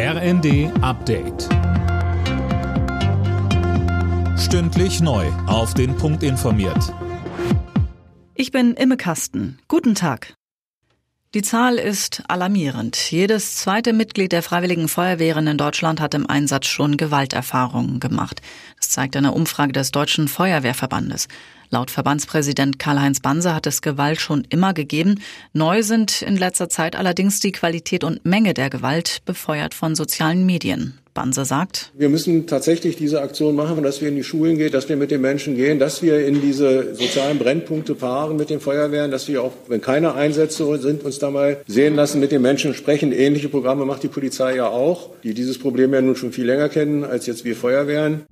RND Update. Stündlich neu. Auf den Punkt informiert. Ich bin Imme Kasten. Guten Tag. Die Zahl ist alarmierend. Jedes zweite Mitglied der Freiwilligen Feuerwehren in Deutschland hat im Einsatz schon Gewalterfahrungen gemacht. Das zeigt eine Umfrage des Deutschen Feuerwehrverbandes. Laut Verbandspräsident Karl-Heinz Banse hat es Gewalt schon immer gegeben. Neu sind in letzter Zeit allerdings die Qualität und Menge der Gewalt, befeuert von sozialen Medien. Banse sagt, wir müssen tatsächlich diese Aktion machen, dass wir in die Schulen gehen, dass wir mit den Menschen gehen, dass wir in diese sozialen Brennpunkte paaren mit den Feuerwehren, dass wir auch, wenn keine Einsätze sind, uns da mal sehen lassen, mit den Menschen sprechen. Ähnliche Programme macht die Polizei ja auch, die dieses Problem ja nun schon viel länger kennen als jetzt wir Feuerwehren.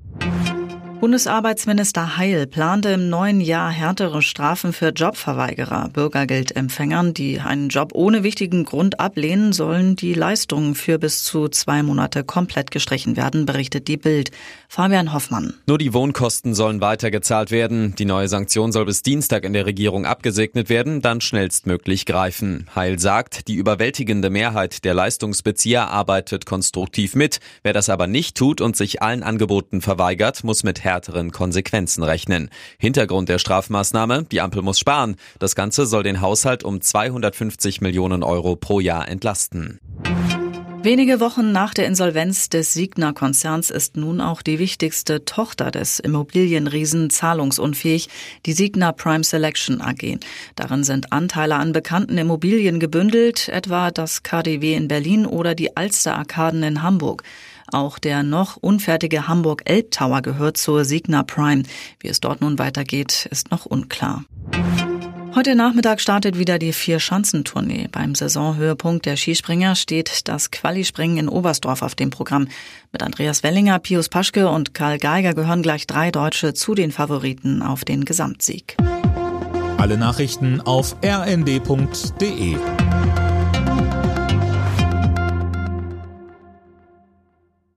Bundesarbeitsminister Heil plante im neuen Jahr härtere Strafen für Jobverweigerer. Bürgergeldempfängern, die einen Job ohne wichtigen Grund ablehnen, sollen die Leistungen für bis zu zwei Monate komplett gestrichen werden, berichtet die Bild. Fabian Hoffmann. Nur die Wohnkosten sollen weitergezahlt werden. Die neue Sanktion soll bis Dienstag in der Regierung abgesegnet werden, dann schnellstmöglich greifen. Heil sagt, die überwältigende Mehrheit der Leistungsbezieher arbeitet konstruktiv mit. Wer das aber nicht tut und sich allen Angeboten verweigert, muss mit härteren Konsequenzen rechnen. Hintergrund der Strafmaßnahme, die Ampel muss sparen. Das Ganze soll den Haushalt um 250 Millionen Euro pro Jahr entlasten. Wenige Wochen nach der Insolvenz des Signa-Konzerns ist nun auch die wichtigste Tochter des Immobilienriesen zahlungsunfähig, die Signa Prime Selection AG. Darin sind Anteile an bekannten Immobilien gebündelt, etwa das KDW in Berlin oder die Alster Arkaden in Hamburg. Auch der noch unfertige Hamburg Elb Tower gehört zur Signa Prime. Wie es dort nun weitergeht, ist noch unklar. Heute Nachmittag startet wieder die Vier-Schanzentournee. Beim Saisonhöhepunkt der Skispringer steht das Qualispringen in Oberstdorf auf dem Programm. Mit Andreas Wellinger, Pius Paschke und Karl Geiger gehören gleich drei Deutsche zu den Favoriten auf den Gesamtsieg. Alle Nachrichten auf rnd.de